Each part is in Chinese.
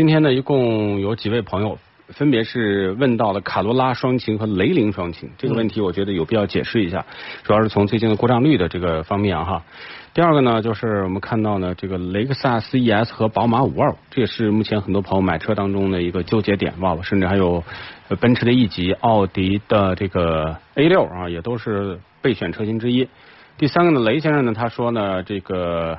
今天呢，一共有几位朋友，分别是问到了卡罗拉双擎和雷凌双擎这个问题，我觉得有必要解释一下，主要是从最近的故障率的这个方面哈。第二个呢，就是我们看到呢，这个雷克萨斯 ES 和宝马五二，这也是目前很多朋友买车当中的一个纠结点忘了，甚至还有奔驰的 E 级、奥迪的这个 A 六啊，也都是备选车型之一。第三个呢，雷先生呢，他说呢，这个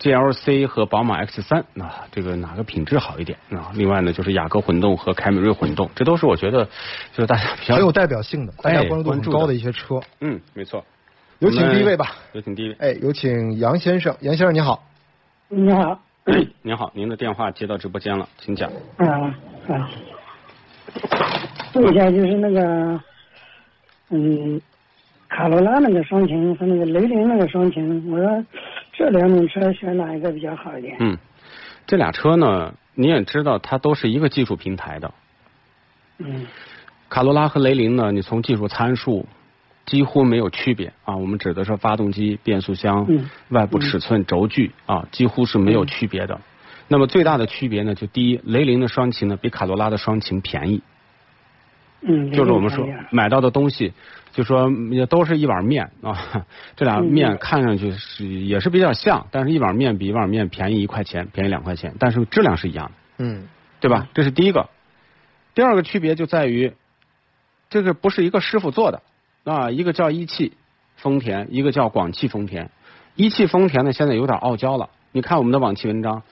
GLC 和宝马 X 三啊，这个哪个品质好一点啊？另外呢，就是雅阁混动和凯美瑞混动，这都是我觉得就是大家比较很有代表性的，大家哎关注度很高的一些车。嗯，没错。有请第一位吧。有请第一位。哎，有请杨先生，杨先生你好。你好，您好，您的电话接到直播间了，请讲。啊啊，问一下就是那个，嗯，卡罗拉那个双擎和那个雷凌那个双擎，我说这两种车选哪一个比较好一点？嗯，这俩车呢，你也知道，它都是一个技术平台的。嗯卡罗拉和雷凌呢，你从技术参数几乎没有区别啊。我们指的是发动机、变速箱、嗯外部尺寸、轴距啊，几乎是没有区别的。那么最大的区别呢，就第一，雷凌的双擎呢比卡罗拉的双擎便宜，嗯，就是我们说买到的东西，就说也都是一碗面啊，这俩嗯面看上去是也是比较像，但是一碗面比一碗面便宜一块钱，便宜两块钱，但是质量是一样的。嗯对吧？这是第一个。第二个区别就在于，这个不是一个师傅做的啊，一个叫一汽丰田，一个叫广汽丰田。一汽丰田呢，现在有点傲娇了。你看我们的往期文章，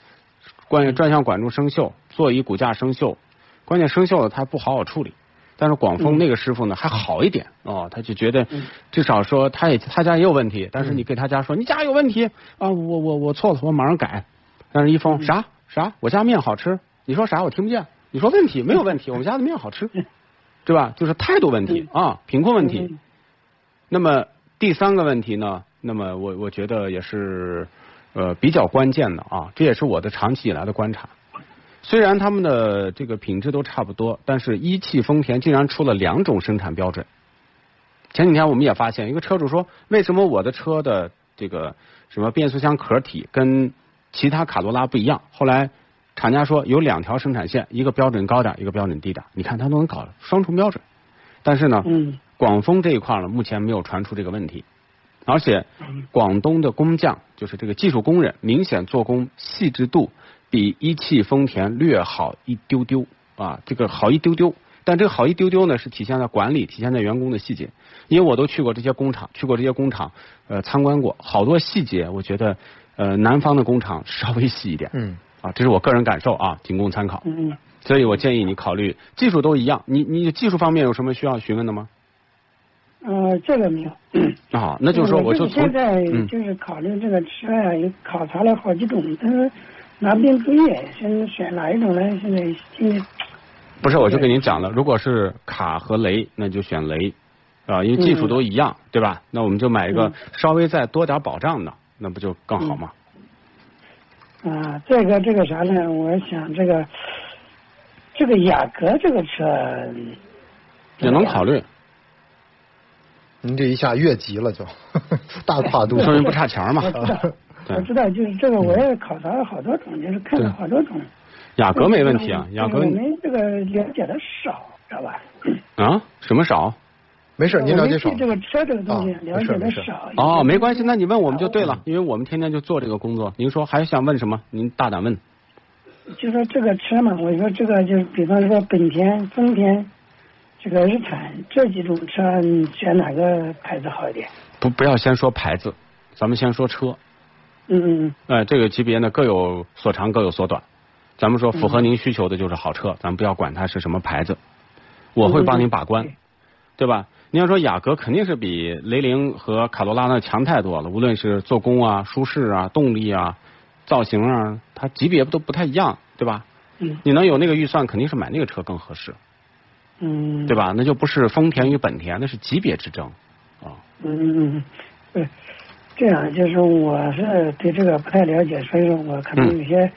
关于转向管柱生锈，座椅骨架生锈，关键生锈了它不好好处理。但是广丰那个师傅呢还好一点哦，他就觉得至少说他也他家也有问题，但是你给他家说你家有问题。啊，我我我错了，我马上改。但是一封啥？啥，我家面好吃，你说啥？我听不见，你说问题没有问题，我们家的面好吃，对吧？就是态度问题啊，贫困问题。那么第三个问题呢？那么我我觉得也是呃比较关键的啊，这也是我的长期以来的观察。虽然他们的这个品质都差不多，但是一汽丰田竟然出了两种生产标准。前几天我们也发现，一个车主说，为什么我的车的这个什么变速箱壳体跟其他卡罗拉不一样？后来厂家说有两条生产线，一个标准高点，一个标准低点。你看他都能搞双重标准，但是呢，嗯广丰这一块呢，目前没有传出这个问题，而且广东的工匠，就是这个技术工人，明显做工细致度比一汽丰田略好一丢丢啊，这个好一丢丢。但这个好一丢丢呢，是体现在管理，体现在员工的细节。因为我都去过这些工厂，去过这些工厂，呃，参观过好多细节，我觉得呃南方的工厂稍微细一点嗯啊，这是我个人感受啊，仅供参考。嗯所以我建议你考虑技术都一样，你你技术方面有什么需要询问的吗？呃，这个没有。啊，那就是说我就从现在嗯就是考虑这个车呀、也考察了好几种，但是拿不定主意，先选哪一种呢？现在今天不是，我就跟您讲了，如果是卡和雷，那就选雷啊，因为技术都一样，对吧？那我们就买一个嗯稍微再多点保障的，那不就更好吗？啊，这个这个啥呢？我想这个这个雅阁这个车也能考虑，您这一下越级了就，大跨度。说明不差钱嘛我。知道，就是这个我也考察了好多种，就是看了好多种。雅阁没问题啊，雅阁我们这个了解的少，知道吧？啊什么少？没事，您了解少我们。对这个车这个东西啊了解的少。哦，没关系，那你问我们就对了，因为我们天天就做这个工作。您说还想问什么？您大胆问。就说这个车嘛，我说这个就是，比方说本田、丰田，这个日产这几种车，你选哪个牌子好一点？不，不要先说牌子，咱们先说车。嗯嗯嗯。哎，这个级别呢各有所长，各有所短。咱们说符合您需求的就是好车，咱们不要管它是什么牌子，我会帮您把关，对吧？你要说雅阁肯定是比雷凌和卡罗拉呢强太多了，无论是做工啊、舒适啊、动力啊，造型啊，它级别都不太一样，对吧？嗯你能有那个预算，肯定是买那个车更合适，嗯，对吧？那就不是丰田与本田，那是级别之争啊。嗯嗯嗯，对，这样就是我是对这个不太了解，所以说我可能嗯有些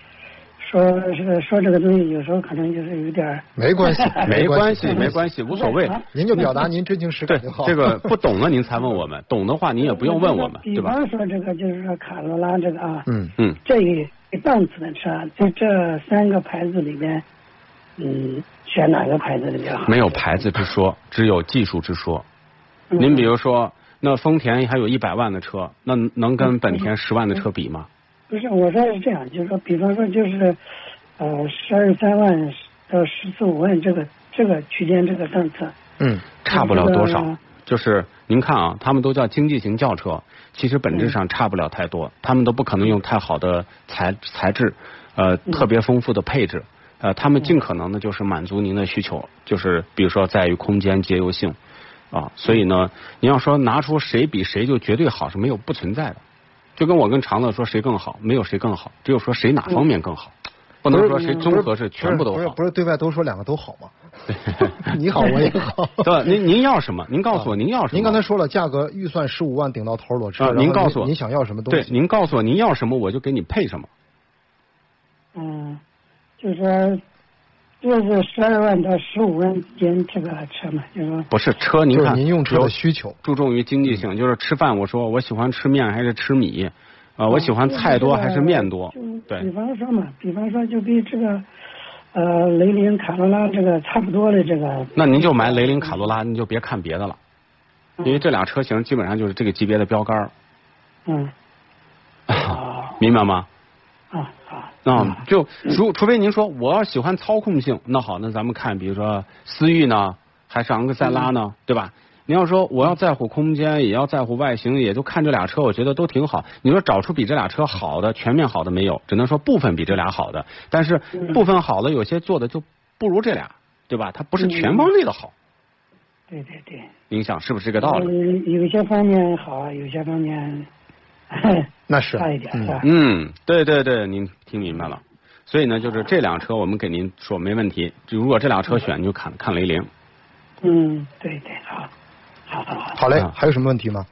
说是说这个东西，有时候可能就是有点没关系，没关系，没关系，无所谓。您就表达您真情实感就好。这个不懂了您才问我们，懂的话您也不用问我们，比对吧？方说这个就是说卡罗拉这个啊，嗯，嗯，这一档次的车，在这三个牌子里面，嗯，选哪个牌子的比较好？没有牌子之说，只有技术之说。嗯您比如说，那丰田还有一百万的车，那能跟本田十万的车比吗？不是，我说是这样，就是说，比方说就是，呃，十二三万到十四五万这个这个区间这个档次，嗯，差不了多少这个。就是您看啊，他们都叫经济型轿车，其实本质上差不了太多，他们都不可能用太好的材材质，呃，特别丰富的配置，呃，他们尽可能的就是满足您的需求，就是比如说在于空间节油性啊，所以呢，你要说拿出谁比谁就绝对好是没有不存在的，就跟我跟长乐说谁更好，没有谁更好，只有说谁哪方面更好，不能说谁综合是全部都好不是不。是对外都说两个都好吗？你好，我也好。对吧？您您要什么？您告诉我您要什么？您刚才说了，价格预算十五万顶到头裸车，您告诉我您想要什么东对，西？您告诉我您要什么，我就给你配什么。嗯，就是说，就是十二万到十五万之间这个车嘛，就是说，不是车，您看您用车的需求。注重于经济性，就是吃饭，我说我喜欢吃面还是吃米，啊，我喜欢菜多还是面多对？比，方说嘛，比方说就比这个，呃，雷凌卡罗拉这个差不多的这个。那您就买雷凌卡罗拉，您就别看别的了，因为这俩车型基本上就是这个级别的标杆，嗯。啊 明白吗？啊好。啊，就除除非您说我要喜欢操控性，那好，那咱们看，比如说思域呢，还是昂克赛拉呢，对吧？你要说我要在乎空间，也要在乎外形，也就看这俩车，我觉得都挺好。你说找出比这俩车好的、全面好的没有？只能说部分比这俩好的，但是部分好的有些做的就不如这俩，对吧？它不是全方位的好，对对对。您想是不是这个道理？嗯，有些方面好，有些方面 那是差一点，是吧？嗯，对对对，您听明白了。所以呢，就是这辆车我们给您说没问题。如果这辆车选，你就看看雷凌。嗯，对对，好，好好好，好嘞啊，还有什么问题吗？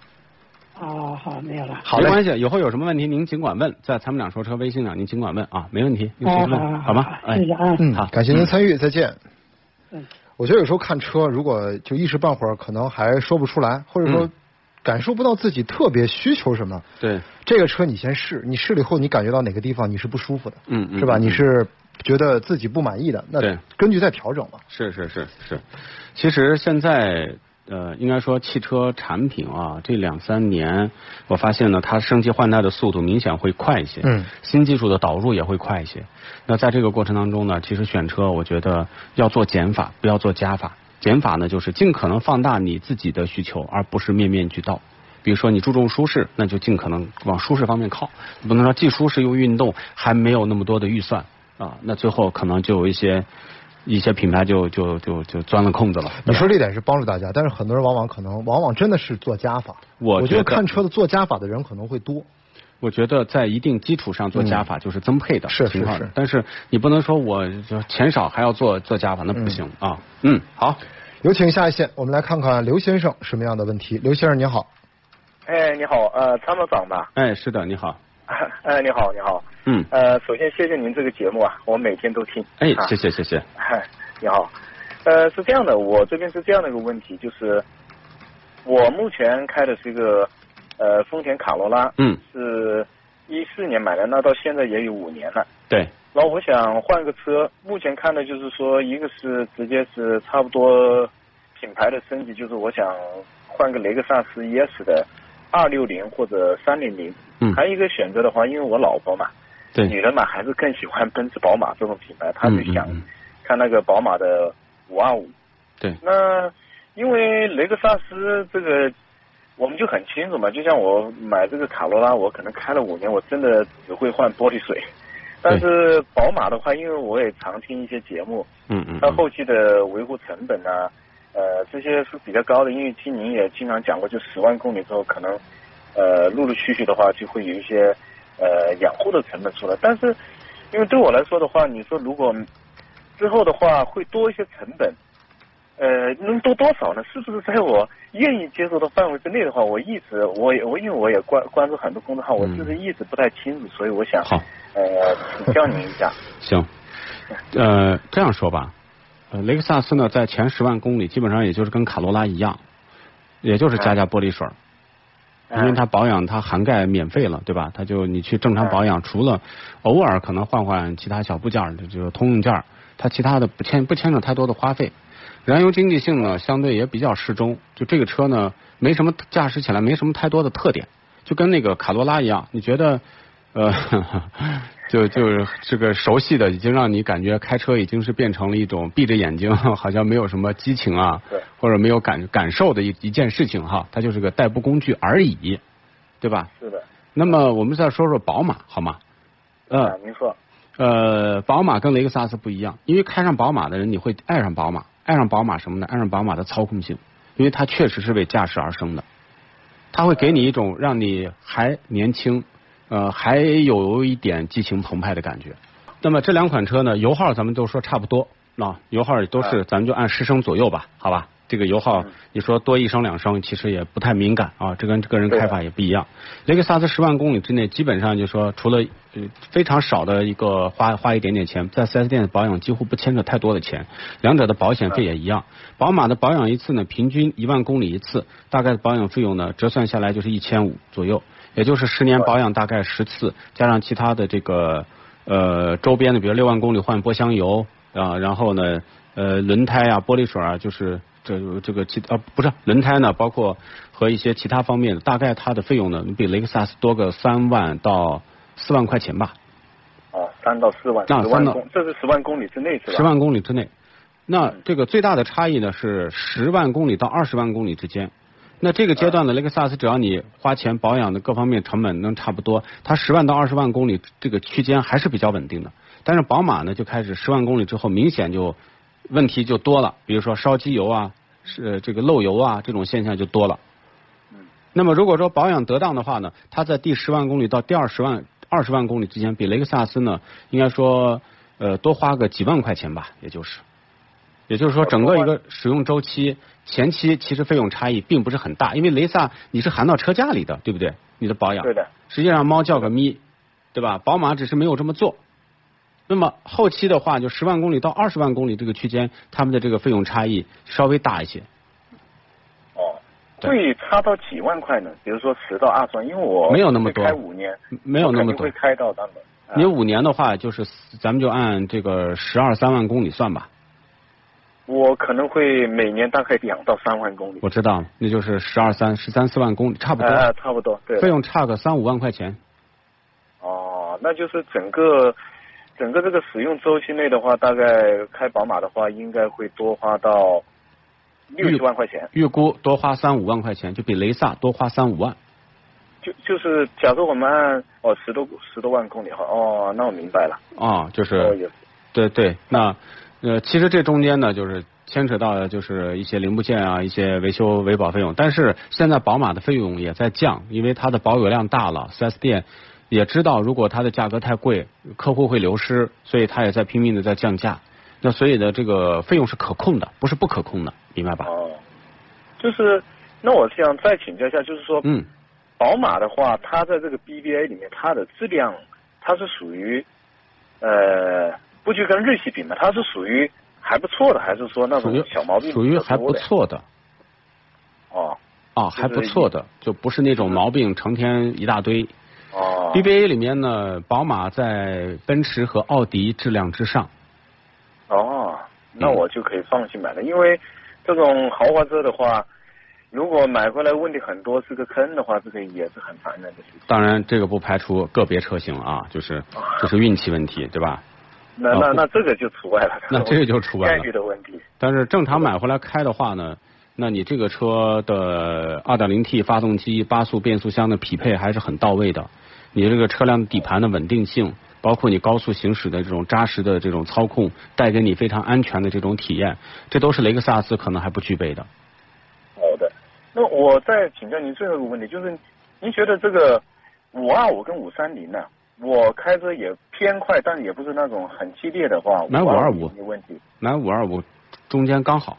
哦好没有了。好没关系，以后有什么问题您尽管问，在参谋长说车微信上您尽管问啊，没问题，您随时好好问，好吗？哎谢谢啊。嗯好，感谢您参与，再见。嗯我觉得有时候看车，如果就一时半会儿可能还说不出来，或者说嗯感受不到自己特别需求什么，对，这个车你先试，你试了以后你感觉到哪个地方你是不舒服的，嗯嗯是吧？嗯你是觉得自己不满意的，那对根据再调整嘛。是是是是。其实现在呃，应该说汽车产品啊，这两三年我发现呢，它升级换代的速度明显会快一些，嗯，新技术的导入也会快一些。那在这个过程当中呢，其实选车我觉得要做减法，不要做加法。减法呢，就是尽可能放大你自己的需求，而不是面面俱到。比如说你注重舒适，那就尽可能往舒适方面靠，不能说既舒适又运动，还没有那么多的预算啊，那最后可能就有一些一些品牌就就就就钻了空子了。你说这点是帮助大家，但是很多人往往可能往往真的是做加法。我我觉得觉得看车的做加法的人可能会多。我觉得在一定基础上做加法就是增配的嗯是情况，是是但是你不能说我就钱少还要做做加法，那不行啊。嗯，好，有请下一线，我们来看看刘先生什么样的问题。刘先生你好，哎，你好，呃，参谋长吧？哎，是的，你好，哎，你好，你好。嗯，呃，首先谢谢您这个节目啊，我每天都听。哎，啊谢谢谢谢，嗨，你好，呃，是这样的，我这边是这样的一个问题，就是我目前开的是一个呃丰田卡罗拉，嗯，是一四年买的，那到现在也有五年了。对，然后我想换个车，目前看的就是说，一个是直接是差不多品牌的升级，就是我想换个雷克萨斯 ES 的二六零或者三零零。嗯还有一个选择的话，因为我老婆嘛，对，女人嘛还是更喜欢奔驰、宝马这种品牌，她就想看那个宝马的五二五。对，那因为雷克萨斯这个，我们就很清楚嘛，就像我买这个卡罗拉，我可能开了五年，我真的只会换玻璃水。但是宝马的话，因为我也常听一些节目，嗯嗯，它嗯后期的维护成本啊，呃，这些是比较高的。因为听您也经常讲过，就十万公里之后，可能呃陆陆续续的话就会有一些呃养护的成本出来。但是因为对我来说的话，你说如果之后的话会多一些成本，呃，能多多少呢？是不是在我愿意接受的范围之内的话，我一直我也我因为我也关关注很多公众号，我嗯就是一直不太清楚，所以我想好呃请教您一下。行，呃，这样说吧，呃，雷克萨斯呢，在前十万公里基本上也就是跟卡罗拉一样，也就是加加玻璃水儿，因为它保养它涵盖免费了，对吧？它就你去正常保养，除了偶尔可能换换其他小部件儿，就就通用件，它其他的不牵不牵扯太多的花费。燃油经济性呢，相对也比较适中。就这个车呢，没什么驾驶起来没什么太多的特点，就跟那个卡罗拉一样，你觉得呃，就 就是这个熟悉的，已经让你感觉开车已经是变成了一种闭着眼睛，好像没有什么激情啊对，或者没有感感受的一一件事情哈，它就是个代步工具而已，对吧？是的，那么我们再说说宝马好吗？呃啊，您说，呃，宝马跟雷克萨斯不一样，因为开上宝马的人你会爱上宝马，爱上宝马什么呢？爱上宝马的操控性，因为它确实是为驾驶而生的，它会给你一种让你还年轻，呃，还有一点激情澎湃的感觉。那么这两款车呢，油耗咱们都说差不多，啊，油耗也都是，咱们就按十升左右吧，好吧？这个油耗，你说多一升两升，其实也不太敏感啊，这跟个人开法也不一样。雷克萨斯十万公里之内，基本上就说除了呃非常少的一个花花一点点钱，在 4S 店的保养几乎不牵扯太多的钱，两者的保险费也一样。宝马的保养一次呢，平均一万公里一次，大概保养费用呢折算下来就是一千五左右，也就是十年保养大概十次，加上其他的这个呃周边的，比如六万公里换波箱油啊，然后呢呃轮胎啊、玻璃水啊，就是。这这个其啊不是轮胎呢，包括和一些其他方面的，大概它的费用呢，比雷克萨斯多个三万到四万块钱吧，哦，三到四万，那三到这是十万公里之内是吧？十万公里之内。那这个最大的差异呢是十万公里到二十万公里之间。那这个阶段的雷克萨斯，只要你花钱保养的各方面成本能差不多，它十万到二十万公里这个区间还是比较稳定的。但是宝马呢，就开始十万公里之后，明显就问题就多了，比如说烧机油啊，是这个漏油啊，这种现象就多了。那么如果说保养得当的话呢，它在第十万公里到第二十万二十万公里之间，比雷克萨斯呢，应该说呃多花个几万块钱吧，也就是，也就是说整个一个使用周期前期其实费用差异并不是很大，因为雷萨你是含到车价里的，对不对？你的保养对的，实际上猫叫个咪，对吧？宝马只是没有这么做。那么后期的话，就十万公里到二十万公里这个区间，他们的这个费用差异稍微大一些。哦，会差到几万块呢？比如说十到二十万，因为我没有那么多开五年，没有那么多会开到那么。啊你五年的话，就是咱们就按这个十二三万公里算吧。我可能会每年大概两到三万公里。我知道，那就是十二三十三四万公里，差不多，哎、差不多，对。费用差个三五万块钱。哦，那就是整个整个这个使用周期内的话，大概开宝马的话，应该会多花到六七万块钱。预估多花三五万块钱，就比雷萨多花三五万。就就是假如我们按哦十多十多万公里哈，哦，那我明白了。啊、就哦，是也是。对对，那呃，其实这中间呢，就是牵扯到的就是一些零部件啊，一些维修维保费用。但是现在宝马的费用也在降，因为它的保有量大了四 S 店也知道如果它的价格太贵，客户会流失，所以它也在拼命的在降价。那所以呢这个费用是可控的，不是不可控的，明白吧？哦，就是那我想再请教一下，就是说，嗯，宝马的话，它在这个 BBA 里面，它的质量它是属于呃，不去跟日系比嘛，它是属于还不错的，还是说那种小毛病属于还不错的。哦。啊，就是还不错的，就不是那种毛病成天一大堆。哦 BBA 里面呢，宝马在奔驰和奥迪质量之上。哦，那嗯我就可以放心买了，因为这种豪华车的话，如果买回来问题很多是个坑的话，这个也是很烦人的事情。当然，这个不排除个别车型啊，就是就是运气问题，对吧？那那那这个就除外了，那这个就除外了概率的问题。但是正常买回来开的话呢，那你这个车的 2.0T 发动机、八速变速箱的匹配还是很到位的。你这个车辆底盘的稳定性，包括你高速行驶的这种扎实的这种操控，带给你非常安全的这种体验，这都是雷克萨斯可能还不具备的。好的，那我再请教您最后一个问题，就是您觉得这个五二五跟五三零呢，我开车也偏快，但也不是那种很激烈的话，买五二五没问题，买五二五中间刚好，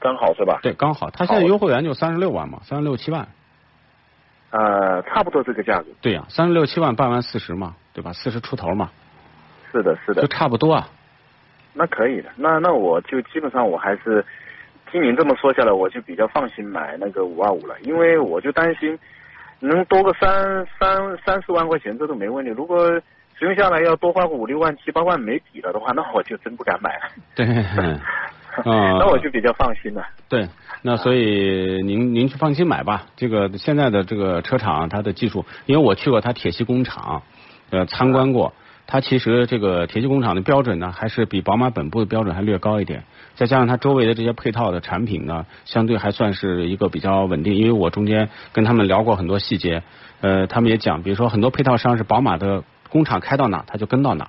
刚好是吧？对，刚好。它现在优惠源就三十六万嘛，三十六七万。呃，差不多这个价格。对呀、三十六七万办完四十嘛，对吧？四十出头嘛，是的，是的就的，差不多啊。那可以的。那那我就基本上我还是听您这么说下来，我就比较放心买那个五二五了，因为我就担心能多个三三三四万块钱这都没问题。如果使用下来要多花个五六万七八万没底了的话，那我就真不敢买了。对，啊、那我就比较放心了。对，那所以您您去放心买吧。这个现在的这个车厂，它的技术，因为我去过它铁西工厂，呃，参观过。它其实这个铁西工厂的标准呢，还是比宝马本部的标准还略高一点。再加上它周围的这些配套的产品呢，相对还算是一个比较稳定。因为我中间跟他们聊过很多细节，呃，他们也讲，比如说很多配套商是宝马的工厂开到哪，他就跟到哪。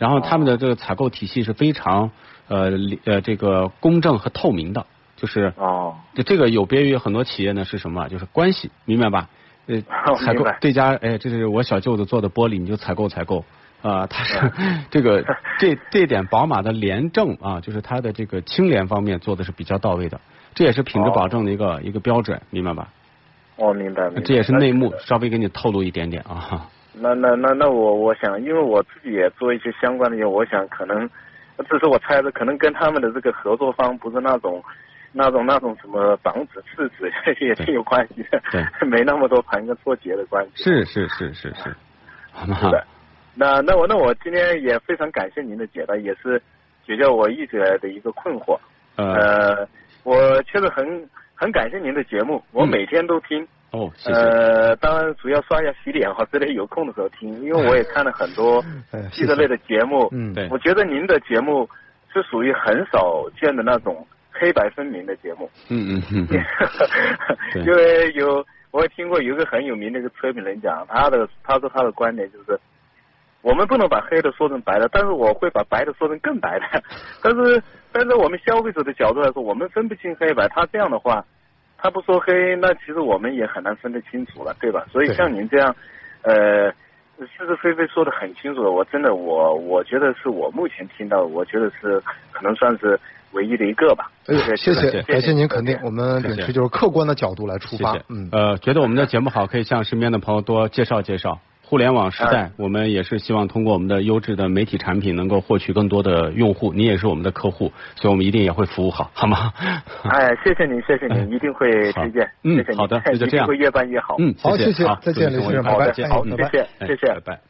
然后他们的这个采购体系是非常呃呃这个公正和透明的，就是哦，就这个有别于很多企业呢是什么？就是关系，明白吧？呃，采购这家哎，这是我小舅子做的玻璃，你就采购采购啊。他是 这个这这点宝马的廉政啊，就是它的这个清廉方面做的是比较到位的，这也是品质保证的一个一个标准，明白吧？哦，明白明白。这也是内幕，稍微给你透露一点点啊。那那那那我我想，因为我自己也做一些相关的业务，我想可能，这是我猜的，可能跟他们的这个合作方不是那种。那种那种什么长子次子 也是有关系的，没那么多盘根错节的关系。是是是是是，好吗？是的。那那我那我今天也非常感谢您的解答，也是解决我一直以来的一个困惑。呃呃，我确实很很感谢您的节目，我嗯每天都听。哦，谢谢。呃，当然主要刷一下、洗脸哈之类，有空的时候听，因为我也看了很多 哎汽车类的节目。嗯对我觉得您的节目是属于很少见的那种黑白分明的节目。嗯嗯嗯 因为有我也听过有一个很有名的一个车评人讲，他的他说他的观点就是，我们不能把黑的说成白的，但是我会把白的说成更白的。但是但是我们消费者的角度来说，我们分不清黑白，他这样的话，他不说黑，那其实我们也很难分得清楚了，对吧？所以像您这样，呃。是是非非说的很清楚的，我真的我我觉得是我目前听到，我觉得是可能算是唯一的一个吧。哎呦，谢谢谢，感谢您肯定，我们秉谢谢持就是客观的角度来出发谢谢。。嗯，呃，觉得我们的节目好，可以向身边的朋友多介绍介绍。互联网时代，我们也是希望通过我们的优质的媒体产品，能够获取更多的用户。你也是我们的客户，所以我们一定也会服务好，好吗？哎，谢谢您，谢谢您，一定会推荐。嗯谢谢好的那就这样会越办越好。嗯，好谢谢再见祝你生活愉快刘先生拜拜好谢谢，哎谢谢拜。拜。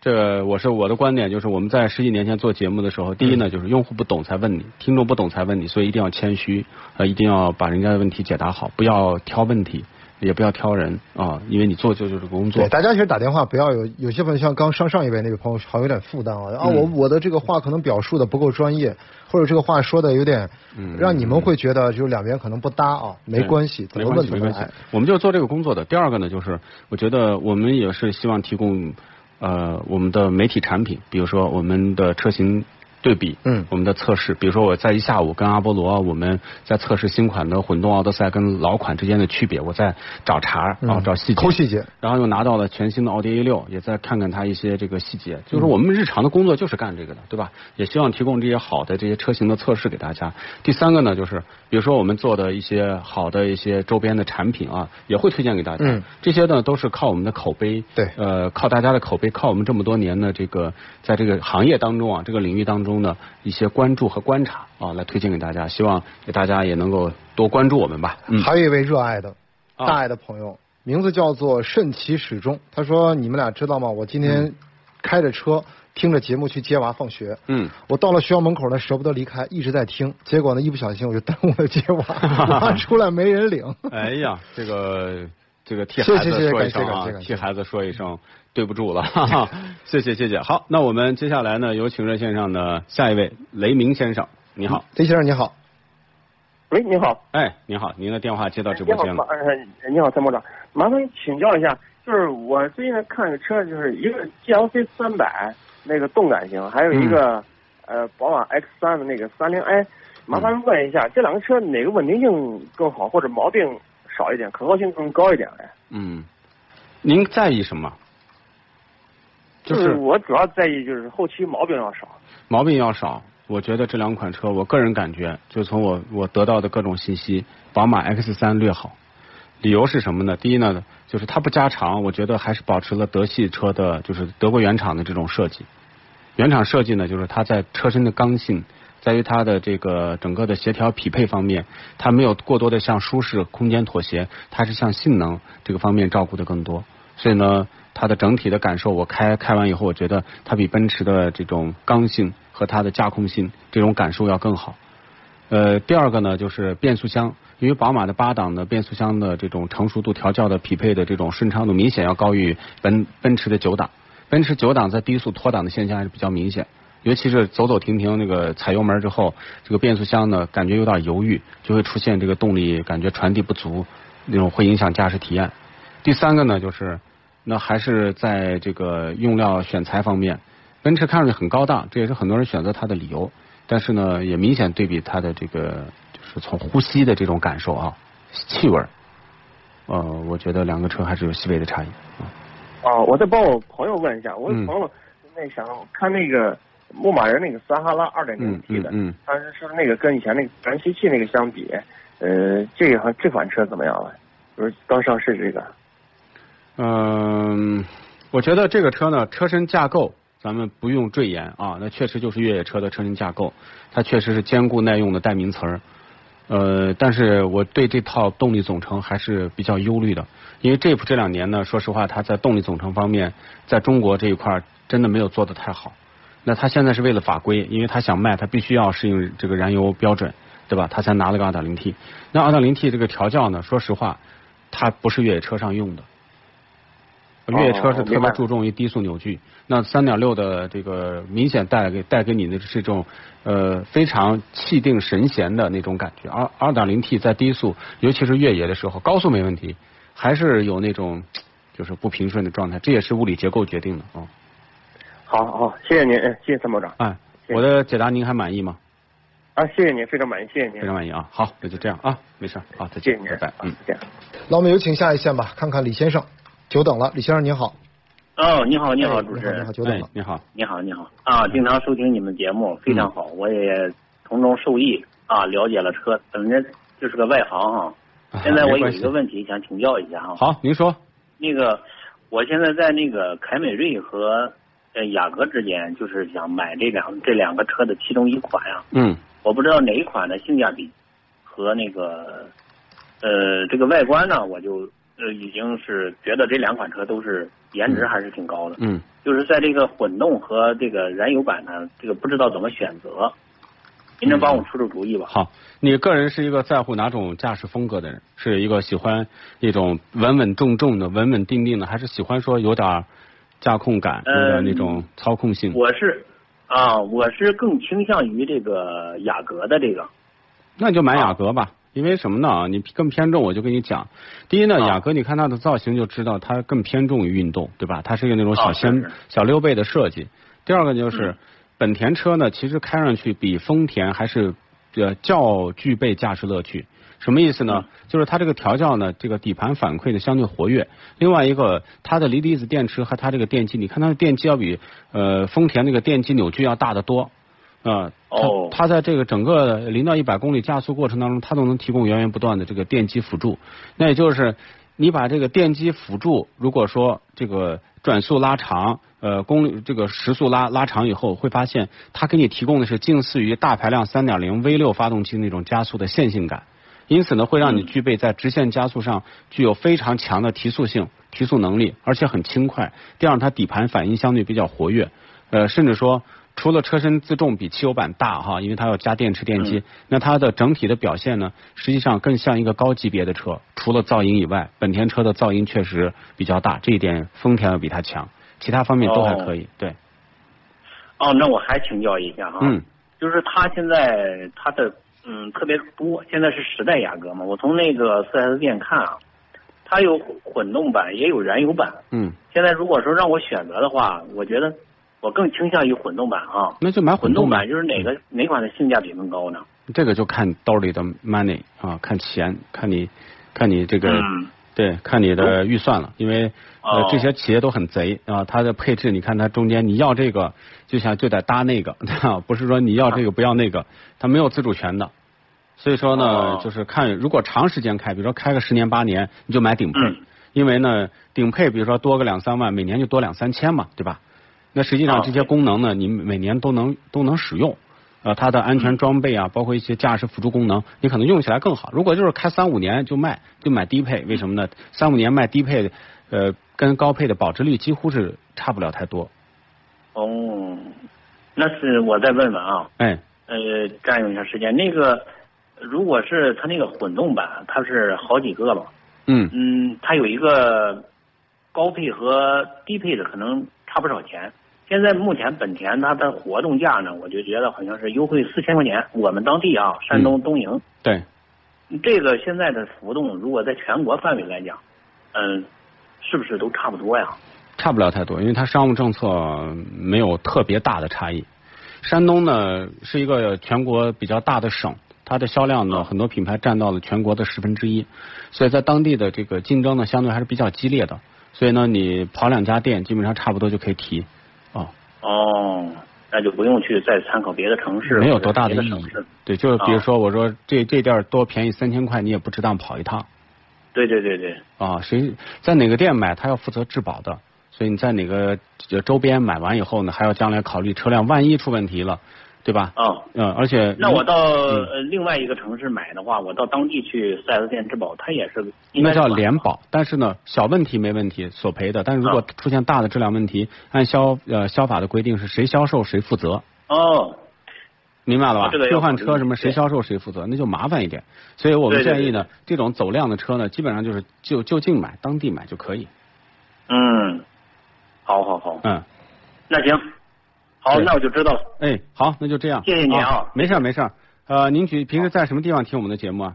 这我是我的观点，就是我们在十几年前做节目的时候，第一呢，就是用户不懂才问你，听众不懂才问你，所以一定要谦虚，呃，一定要把人家的问题解答好，不要挑问题，也不要挑人啊，因为你做就就是工作对，。大家其实打电话不要有有些朋友像刚上上一位那位朋友好像有点负担啊，啊，嗯我我的这个话可能表述的不够专业，或者这个话说的有点嗯让你们会觉得就是两边可能不搭啊，没关系，怎么没问怎么来没关系。。我们就做这个工作的。第二个呢，就是我觉得我们也是希望提供呃我们的媒体产品，比如说我们的车型。对比，嗯我们的测试，比如说我在一下午跟阿波罗，我们在测试新款的混动奥德赛跟老款之间的区别，我在找茬，然后找细节，嗯抠细节，然后又拿到了全新的奥迪 A 六，也在看看它一些这个细节。就是我们日常的工作就是干这个的，对吧？也希望提供这些好的这些车型的测试给大家。第三个呢，就是比如说我们做的一些好的一些周边的产品啊，也会推荐给大家。嗯这些呢都是靠我们的口碑，对呃，靠大家的口碑，靠我们这么多年的这个在这个行业当中啊，这个领域当中的一些关注和观察啊，来推荐给大家。希望给大家也能够多关注我们吧。嗯，还有一位热爱的、啊大爱的朋友，名字叫做慎其始终。他说：“你们俩知道吗？我今天开着车听着节目去接娃放学。嗯，我到了学校门口呢，舍不得离开，一直在听。结果呢，一不小心我就耽误了接娃，娃出来没人领。哎呀，这个这个替谢孩子说一声替孩子说一声对不住了，哈哈，谢谢谢谢。好，那我们接下来呢，有请热线上的下一位雷鸣先生，你好，雷先生你好，喂，你好，哎，你好，您的电话接到直，播间了，呃，你好，参谋长，麻烦请教一下，就是我最近在看个车，就是一个 GLC 三百那个动感型，还有一个、嗯。呃宝马 X 三的那个三零 i，麻烦问一下，这两个车哪个稳定性更好，或者毛病少一点，可靠性更高一点？哎，嗯，您在意什么？就是我主要在意就是后期毛病要少。毛病要少。我觉得这两款车，我个人感觉，就从我我得到的各种信息，宝马 X 三略好。理由是什么呢？第一呢，就是它不加长，我觉得还是保持了德系车的，就是德国原厂的这种设计。原厂设计呢，就是它在车身的刚性，在于它的这个整个的协调匹配方面，它没有过多的向舒适、空间妥协，它是向性能这个方面照顾的更多。所以呢，它的整体的感受，我开开完以后，我觉得它比奔驰的这种刚性和它的驾控性这种感受要更好。呃，第二个呢，就是变速箱，因为宝马的八档的变速箱的这种成熟度调教的匹配的这种顺畅度明显要高于奔奔驰的九档。奔驰九档在低速脱档的现象还是比较明显，尤其是走走停停那个踩油门之后，这个变速箱呢感觉有点犹豫，就会出现这个动力感觉传递不足，那种会影响驾驶体验。第三个呢，就是那还是在这个用料选材方面，奔驰看上去很高档，这也是很多人选择它的理由。但是呢，也明显对比它的这个，就是从呼吸的这种感受啊，气味，呃，我觉得两个车还是有细微的差异。哦，我再帮我朋友问一下，我嗯朋友那想看那个牧马人那个撒哈拉二点零嗯 T 的，嗯嗯他是是那个跟以前那个自然吸气那个相比，呃，这个和这款车怎么样了？就是刚上市这个。嗯，我觉得这个车呢，车身架构咱们不用赘言啊，那确实就是越野车的车身架构，它确实是坚固耐用的代名词儿。呃，但是我对这套动力总成还是比较忧虑的，因为 Jeep 这两年呢，说实话，它在动力总成方面，在中国这一块儿真的没有做得太好。那它现在是为了法规，因为它想卖，它必须要适应这个燃油标准，对吧？它才拿了个 2.0T。那 2.0T 这个调教呢，说实话，它不是越野车上用的。越野车是特别注重于低速扭矩，那三点六的这个明显带给带给你的是这种呃非常气定神闲的那种感觉，二二点零 T 在低速，尤其是越野的时候，高速没问题，还是有那种就是不平顺的状态，这也是物理结构决定的啊。好好，谢谢您，嗯谢谢参谋长。哎，谢谢我的解答您还满意吗？啊，谢谢您，非常满意，谢谢您非，常满意啊。好，那就这样啊，没事，好，再见，谢谢您，拜拜，嗯。再见。那我们有请下一线吧，看看李先生，久等了，李先生您好。哦，你好，你好，哎主持人你好，，久等哎了，。你好，你好，你好啊！经常收听你们节目，非常好，我也从中受益啊，了解了车，本着就是个外行哈。现在我有一个问题想请教一下哈。好，您说，那个，我现在在那个凯美瑞和呃雅阁之间，就是想买这两这两个车的其中一款呀、嗯我不知道哪一款的性价比和那个呃这个外观呢，我就呃已经是觉得这两款车都是颜值还是挺高的。嗯。就是在这个混动和这个燃油版呢，这个不知道怎么选择，您能帮我出出主意吧？好，你个人是一个在乎哪种驾驶风格的人？是一个喜欢一种稳稳重重的、稳稳定定的，还是喜欢说有点驾控感、有点那种操控性？我是啊，我是更倾向于这个雅阁的这个。那你就买雅阁吧，因为什么呢？啊，你更偏重，我就跟你讲，第一呢，啊雅阁你看它的造型就知道它更偏重于运动，对吧？它是一个那种小掀、小溜背的设计。第二个就是、嗯本田车呢，其实开上去比丰田还是呃较具备驾驶乐趣。什么意思呢？就是它这个调教呢，这个底盘反馈的相对活跃。另外一个，它的锂离子电池和它这个电机，你看它的电机要比呃丰田那个电机扭矩要大得多。啊，它哦它在这个整个零到一百公里加速过程当中，它都能提供源源不断的这个电机辅助。那也就是你把这个电机辅助，如果说这个转速拉长，呃，公里这个时速拉拉长以后，会发现它给你提供的是近似于大排量三点零 V 六发动机那种加速的线性感。因此呢，会让你具备在直线加速上具有非常强的提速性、提速能力，而且很轻快。第二，它底盘反应相对比较活跃，呃，甚至说除了车身自重比汽油版大哈，因为它要加电池电机，那它的整体的表现呢，实际上更像一个高级别的车。除了噪音以外，本田车的噪音确实比较大，这一点丰田要比它强，其他方面都还可以。对，哦，那我还请教一下哈，嗯，就是它现在它的嗯特别多，现在是时代雅阁嘛，我从那个四 S 店看啊，它有混动版也有燃油版。嗯，现在如果说让我选择的话，我觉得我更倾向于混动版啊。那就买混动动版就是哪个、哪款的性价比更高呢？这个就看兜里的 money 啊，看钱，看你看你这个嗯对，看你的预算了，因为呃哦这些企业都很贼啊，它的配置你看它中间你要这个就想就得搭那个，不是说你要这个不要那个，它没有自主权的。所以说呢，哦就是看如果长时间开，比如说开个十年八年，你就买顶配，嗯因为呢顶配比如说多个两三万，每年就多两三千嘛，对吧？那实际上哦这些功能呢，你每年都能都能使用。呃，它的安全装备啊，包括一些驾驶辅助功能，你可能用起来更好。如果就是开三五年就卖，就买低配，为什么呢？三五年卖低配，呃，跟高配的保值率几乎是差不了太多。哦，那是我再问问啊，哎，呃，占用一下时间。那个，如果是它那个混动版，它是好几个吧？嗯，嗯，它有一个高配和低配的，可能差不少钱。现在目前本田它的活动价呢，我就觉得好像是优惠四千块钱。我们当地啊，山东东营，对，这个现在的浮动，如果在全国范围来讲，嗯，是不是都差不多呀？差不了太多，因为它商务政策没有特别大的差异。山东呢是一个全国比较大的省，它的销量呢很多品牌占到了全国的十分之一，所以在当地的这个竞争呢相对还是比较激烈的。所以呢，你跑两家店，基本上差不多就可以提。哦，哦，那就不用去再参考别的城市，没有多大的意义。对，就是比如啊说，我说这这店儿多便宜三千块，你也不值当跑一趟对对对对，啊。谁在哪个店买，他要负责质保的，所以你在哪个呃周边买完以后呢，还要将来考虑车辆万一出问题了，对吧？啊。嗯，而且那我到另外一个城市买的话，我到当地去四 S 店质保，它也是应那叫该是管联保，但是呢，小问题没问题，索赔的。但是如果啊出现大的质量问题，按消呃消法的规定是谁销售谁负责，哦，明白了吧？退换车什么谁销售谁负责，那就麻烦一点。所以我们建议呢，这种走量的车呢，基本上就是就就近买，当地买就可以。嗯，好好好，嗯，那行，好，那我就知道了。哎，好，那就这样。谢谢您啊没事儿没事儿。呃，您举平时在什么地方听我们的节目啊？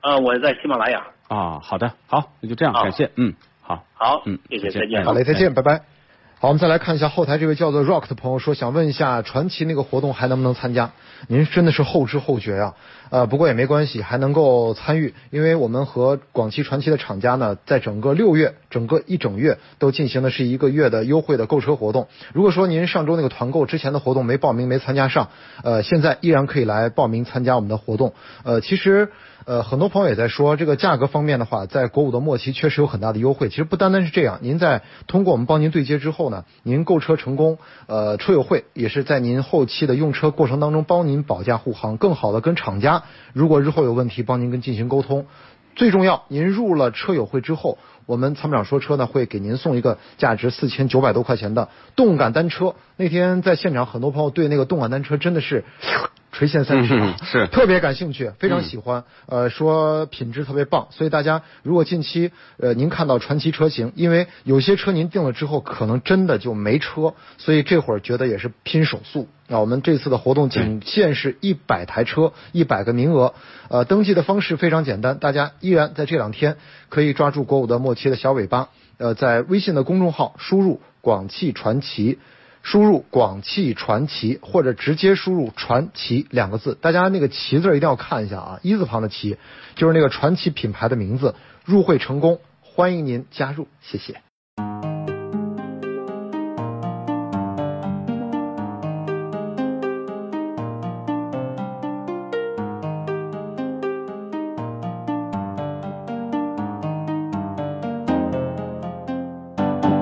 呃，我在喜马拉雅。啊，好的，好，那就这样，感谢，嗯，好，好，嗯谢谢，再见再见。好嘞，再见，拜拜。好，我们再来看一下后台这位叫做 Rock 的朋友说，想问一下传奇那个活动还能不能参加？您真的是后知后觉呀、呃，不过也没关系，还能够参与，因为我们和广汽传祺的厂家呢，在整个六月，整个一整月都进行的是一个月的优惠的购车活动。如果说您上周那个团购之前的活动没报名没参加上，呃，现在依然可以来报名参加我们的活动。呃，其实。呃，很多朋友也在说，这个价格方面的话，在国五的末期确实有很大的优惠。其实不单单是这样，您在通过我们帮您对接之后呢，您购车成功，呃，车友会也是在您后期的用车过程当中帮您保驾护航，更好的跟厂家，如果日后有问题，帮您跟进行沟通。最重要，您入了车友会之后，我们参谋长说车呢会给您送一个价值四千九百多块钱的动感单车。那天在现场，很多朋友对那个动感单车真的是垂涎三尺啊，嗯是。特别感兴趣，非常喜欢，呃，说品质特别棒，所以大家如果近期呃您看到传奇车型，因为有些车您定了之后，可能真的就没车，所以这会儿觉得也是拼手速。啊，我们这次的活动仅限是一百台车，一百个名额，呃，登记的方式非常简单，大家依然在这两天可以抓住国五的末期的小尾巴，呃，在微信的公众号输入“广汽传祺”。输入“广汽传祺”或者直接输入“传奇”两个字，大家那个“奇”字一定要看一下啊，一字旁的“奇”就是那个传奇品牌的名字。入会成功，欢迎您加入，谢谢。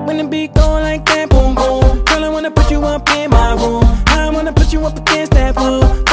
When the beat go like that, up in my room. I wanna put you up against that wall.